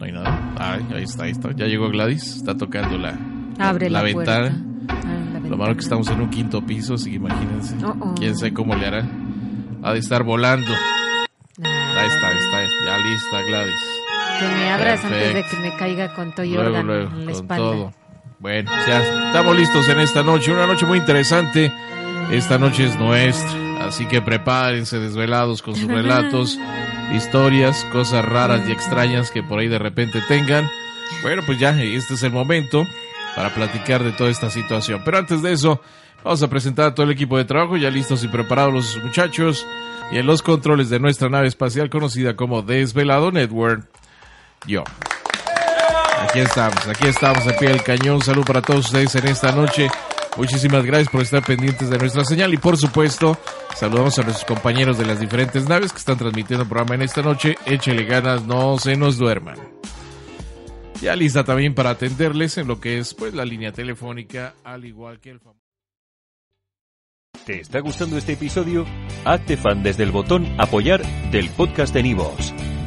No hay nada. ahí está, ahí está. Ya llegó Gladys. Está tocando la, Abre la, ventana. Lo malo que estamos en un quinto piso, así que imagínense. Quién sabe cómo le hará. Ha de estar volando. Ahí está, ahí está. Ya lista, Gladys. Que me abras antes de que me caiga con todo luego, en la espalda. Todo. Bueno, ya estamos listos en esta noche. Una noche muy interesante. Esta noche es nuestra. Así que prepárense desvelados con sus relatos historias, cosas raras y extrañas que por ahí de repente tengan. Bueno, pues ya, este es el momento para platicar de toda esta situación. Pero antes de eso, vamos a presentar a todo el equipo de trabajo, ya listos y preparados los muchachos, y en los controles de nuestra nave espacial conocida como Desvelado Network, yo. Aquí estamos, aquí estamos a pie del cañón. Salud para todos ustedes en esta noche. Muchísimas gracias por estar pendientes de nuestra señal y por supuesto saludamos a nuestros compañeros de las diferentes naves que están transmitiendo el programa en esta noche. Échele ganas, no se nos duerman. Ya lista también para atenderles en lo que es pues la línea telefónica al igual que el ¿Te está gustando este episodio? Hazte fan desde el botón apoyar del podcast de Nivos.